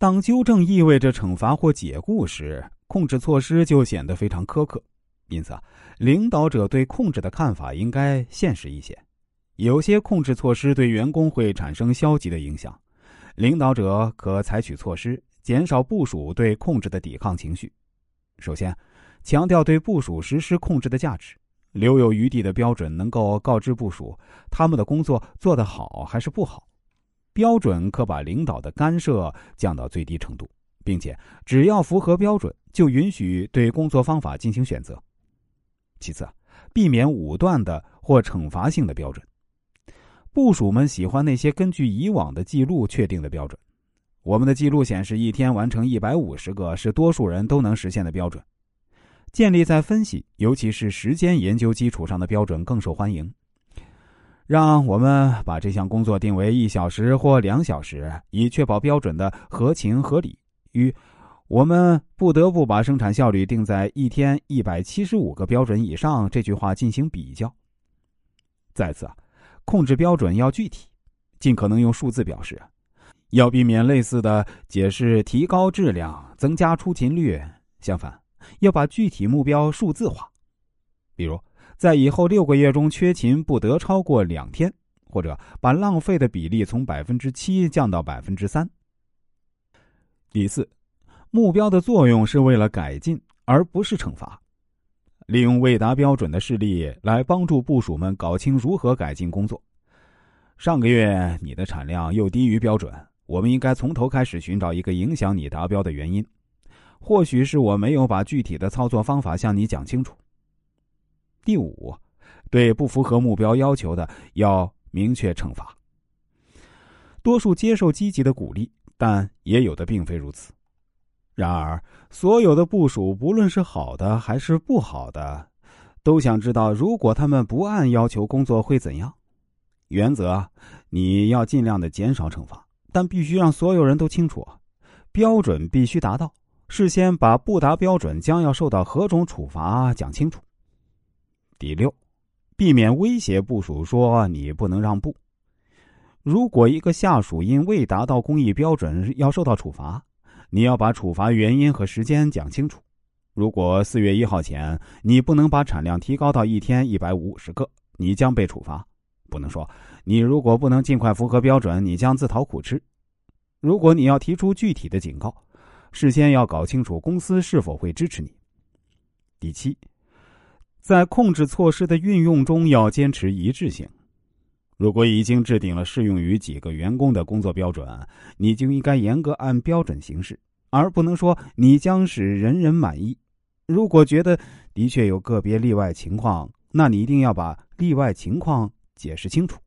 当纠正意味着惩罚或解雇时，控制措施就显得非常苛刻。因此啊，领导者对控制的看法应该现实一些。有些控制措施对员工会产生消极的影响，领导者可采取措施减少部署对控制的抵抗情绪。首先，强调对部署实施控制的价值，留有余地的标准能够告知部署他们的工作做得好还是不好。标准可把领导的干涉降到最低程度，并且只要符合标准，就允许对工作方法进行选择。其次，避免武断的或惩罚性的标准。部署们喜欢那些根据以往的记录确定的标准。我们的记录显示，一天完成一百五十个是多数人都能实现的标准。建立在分析，尤其是时间研究基础上的标准更受欢迎。让我们把这项工作定为一小时或两小时，以确保标准的合情合理。与我们不得不把生产效率定在一天一百七十五个标准以上这句话进行比较。再次啊。控制标准要具体，尽可能用数字表示，要避免类似的解释提高质量、增加出勤率。相反，要把具体目标数字化，比如在以后六个月中缺勤不得超过两天，或者把浪费的比例从百分之七降到百分之三。第四，目标的作用是为了改进，而不是惩罚。利用未达标准的事例来帮助部署们搞清如何改进工作。上个月你的产量又低于标准，我们应该从头开始寻找一个影响你达标的原因。或许是我没有把具体的操作方法向你讲清楚。第五，对不符合目标要求的要明确惩罚。多数接受积极的鼓励，但也有的并非如此。然而，所有的部署，不论是好的还是不好的，都想知道，如果他们不按要求工作会怎样。原则，你要尽量的减少惩罚，但必须让所有人都清楚，标准必须达到。事先把不达标准将要受到何种处罚讲清楚。第六，避免威胁部署说你不能让步。如果一个下属因未达到工艺标准要受到处罚。你要把处罚原因和时间讲清楚。如果四月一号前你不能把产量提高到一天一百五十个，你将被处罚。不能说你如果不能尽快符合标准，你将自讨苦吃。如果你要提出具体的警告，事先要搞清楚公司是否会支持你。第七，在控制措施的运用中要坚持一致性。如果已经制定了适用于几个员工的工作标准，你就应该严格按标准行事，而不能说你将使人人满意。如果觉得的确有个别例外情况，那你一定要把例外情况解释清楚。